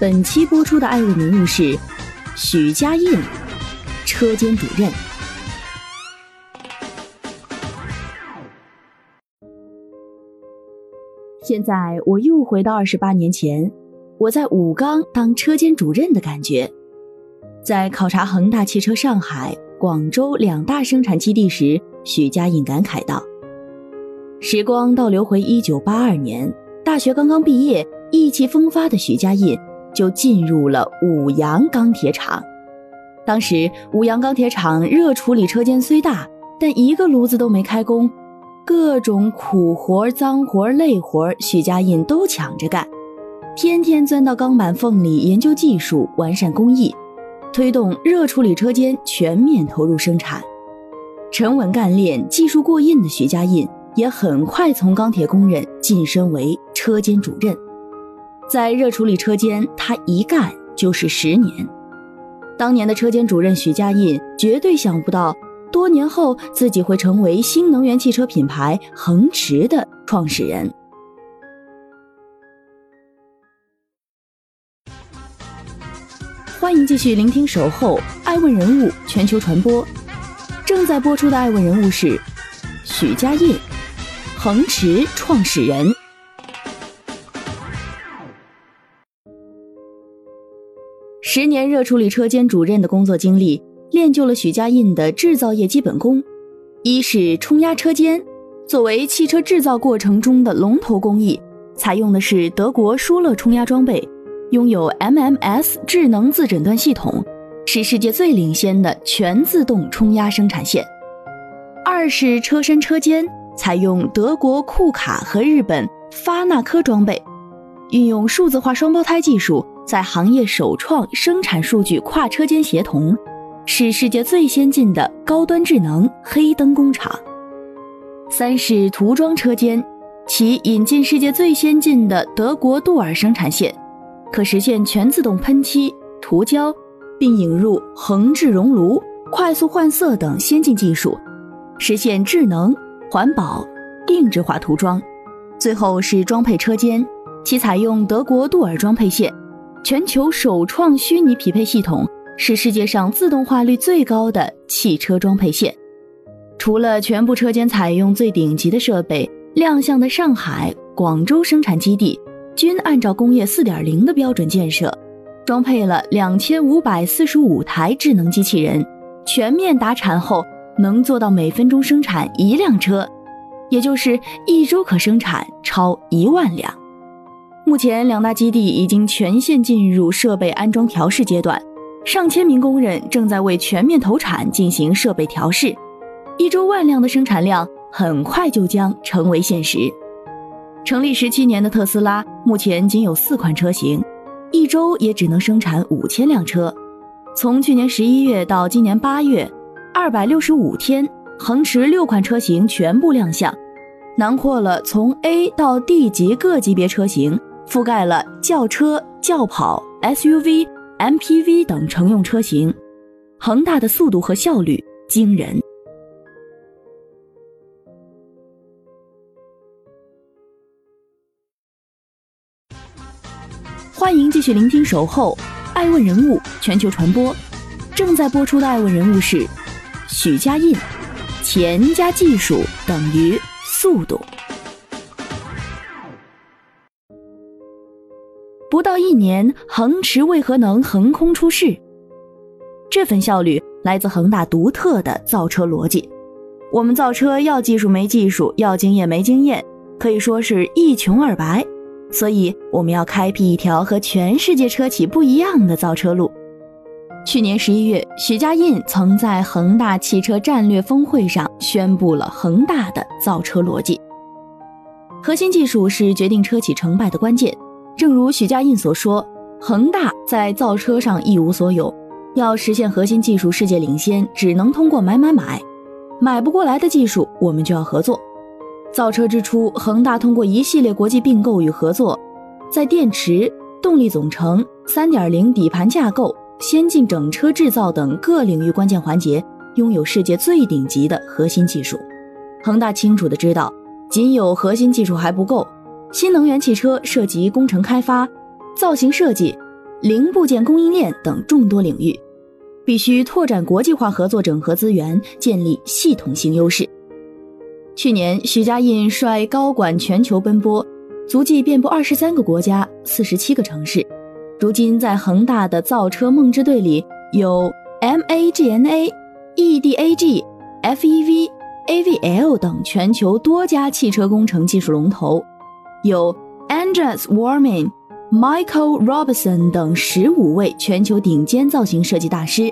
本期播出的爱问人物是许家印，车间主任。现在我又回到二十八年前，我在武钢当车间主任的感觉。在考察恒大汽车上海、广州两大生产基地时，许家印感慨道：“时光倒流回一九八二年，大学刚刚毕业，意气风发的许家印。”就进入了五羊钢铁厂。当时五羊钢铁厂热处理车间虽大，但一个炉子都没开工，各种苦活、脏活、累活，许家印都抢着干，天天钻到钢板缝里研究技术、完善工艺，推动热处理车间全面投入生产。沉稳干练、技术过硬的许家印，也很快从钢铁工人晋升为车间主任。在热处理车间，他一干就是十年。当年的车间主任许家印绝对想不到，多年后自己会成为新能源汽车品牌恒驰的创始人。欢迎继续聆听《守候爱问人物全球传播》，正在播出的爱问人物是许家印，恒驰创始人。十年热处理车间主任的工作经历，练就了许家印的制造业基本功。一是冲压车间，作为汽车制造过程中的龙头工艺，采用的是德国舒勒冲压装备，拥有 MMS 智能自诊断系统，是世界最领先的全自动冲压生产线。二是车身车间，采用德国库卡和日本发纳科装备，运用数字化双胞胎技术。在行业首创生产数据跨车间协同，是世界最先进的高端智能黑灯工厂。三是涂装车间，其引进世界最先进的德国杜尔生产线，可实现全自动喷漆、涂胶，并引入恒制熔炉、快速换色等先进技术，实现智能、环保、定制化涂装。最后是装配车间，其采用德国杜尔装配线。全球首创虚拟匹配系统，是世界上自动化率最高的汽车装配线。除了全部车间采用最顶级的设备，亮相的上海、广州生产基地均按照工业四点零的标准建设，装配了两千五百四十五台智能机器人，全面达产后能做到每分钟生产一辆车，也就是一周可生产超一万辆。目前，两大基地已经全线进入设备安装调试阶段，上千名工人正在为全面投产进行设备调试，一周万辆的生产量很快就将成为现实。成立十七年的特斯拉，目前仅有四款车型，一周也只能生产五千辆车。从去年十一月到今年八月，二百六十五天，恒驰六款车型全部亮相，囊括了从 A 到 D 级各级别车型。覆盖了轿车、轿跑、SUV、MPV 等乘用车型，恒大的速度和效率惊人。欢迎继续聆听《守候爱问人物全球传播》，正在播出的爱问人物是许家印，钱加技术等于速度。不到一年，恒驰为何能横空出世？这份效率来自恒大独特的造车逻辑。我们造车要技术没技术，要经验没经验，可以说是一穷二白。所以我们要开辟一条和全世界车企不一样的造车路。去年十一月，许家印曾在恒大汽车战略峰会上宣布了恒大的造车逻辑：核心技术是决定车企成败的关键。正如许家印所说，恒大在造车上一无所有，要实现核心技术世界领先，只能通过买买买，买不过来的技术，我们就要合作。造车之初，恒大通过一系列国际并购与合作，在电池、动力总成、三点零底盘架构、先进整车制造等各领域关键环节，拥有世界最顶级的核心技术。恒大清楚地知道，仅有核心技术还不够，新能源汽车涉及工程开发。造型设计、零部件供应链等众多领域，必须拓展国际化合作，整合资源，建立系统性优势。去年，许家印率高管全球奔波，足迹遍布二十三个国家、四十七个城市。如今，在恒大的造车梦之队里，有 MAGNA、EDAG、FEV、AVL 等全球多家汽车工程技术龙头，有 Andreas Warman。Michael Robinson 等十五位全球顶尖造型设计大师，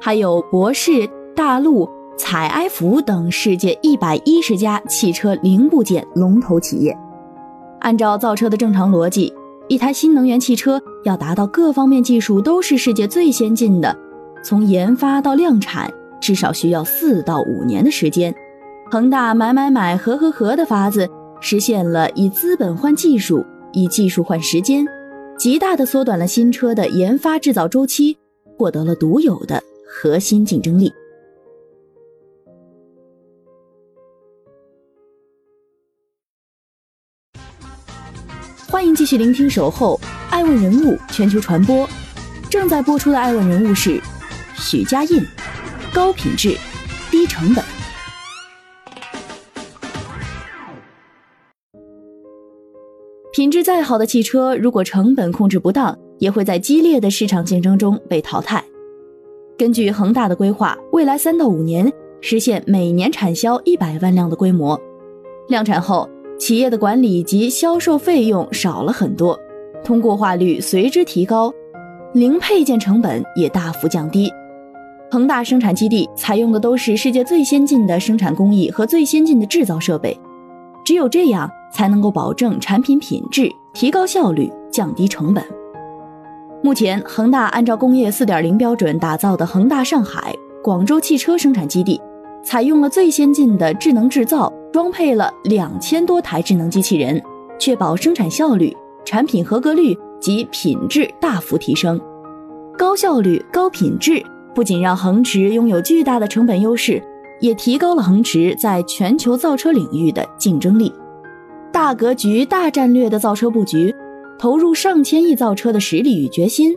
还有博世、大陆、采埃孚等世界一百一十家汽车零部件龙头企业。按照造车的正常逻辑，一台新能源汽车要达到各方面技术都是世界最先进的，从研发到量产至少需要四到五年的时间。恒大买买买、合合合的法子，实现了以资本换技术。以技术换时间，极大的缩短了新车的研发制造周期，获得了独有的核心竞争力。欢迎继续聆听《守候爱问人物全球传播》，正在播出的爱问人物是许家印，高品质，低成本。品质再好的汽车，如果成本控制不当，也会在激烈的市场竞争中被淘汰。根据恒大的规划，未来三到五年实现每年产销一百万辆的规模。量产后，企业的管理及销售费用少了很多，通过化率随之提高，零配件成本也大幅降低。恒大生产基地采用的都是世界最先进的生产工艺和最先进的制造设备，只有这样。才能够保证产品品质，提高效率，降低成本。目前，恒大按照工业四点零标准打造的恒大上海、广州汽车生产基地，采用了最先进的智能制造，装配了两千多台智能机器人，确保生产效率、产品合格率及品质大幅提升。高效率、高品质不仅让恒驰拥有巨大的成本优势，也提高了恒驰在全球造车领域的竞争力。大格局、大战略的造车布局，投入上千亿造车的实力与决心，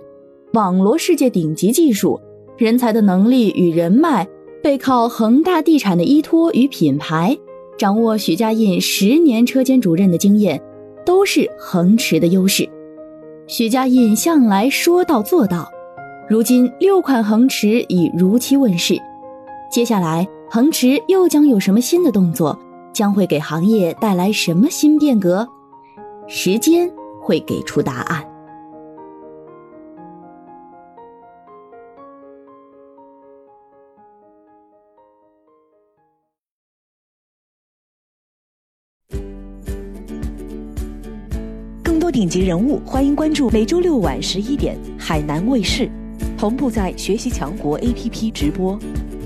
网罗世界顶级技术人才的能力与人脉，背靠恒大地产的依托与品牌，掌握许家印十年车间主任的经验，都是恒驰的优势。许家印向来说到做到，如今六款恒驰已如期问世，接下来恒驰又将有什么新的动作？将会给行业带来什么新变革？时间会给出答案。更多顶级人物，欢迎关注每周六晚十一点海南卫视，同步在学习强国 APP 直播。